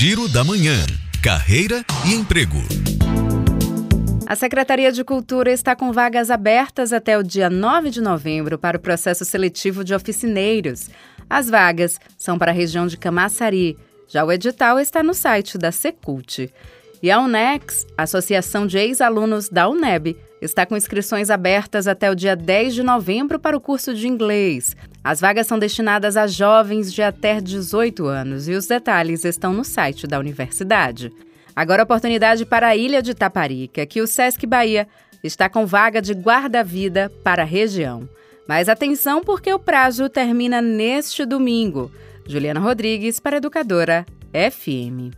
Giro da Manhã. Carreira e emprego. A Secretaria de Cultura está com vagas abertas até o dia 9 de novembro para o processo seletivo de oficineiros. As vagas são para a região de Camaçari. Já o edital está no site da Secult. E a UNEX, Associação de Ex-Alunos da UNEB, está com inscrições abertas até o dia 10 de novembro para o curso de inglês. As vagas são destinadas a jovens de até 18 anos e os detalhes estão no site da universidade. Agora, oportunidade para a Ilha de Taparica, que o Sesc Bahia está com vaga de guarda-vida para a região. Mas atenção, porque o prazo termina neste domingo. Juliana Rodrigues, para Educadora FM.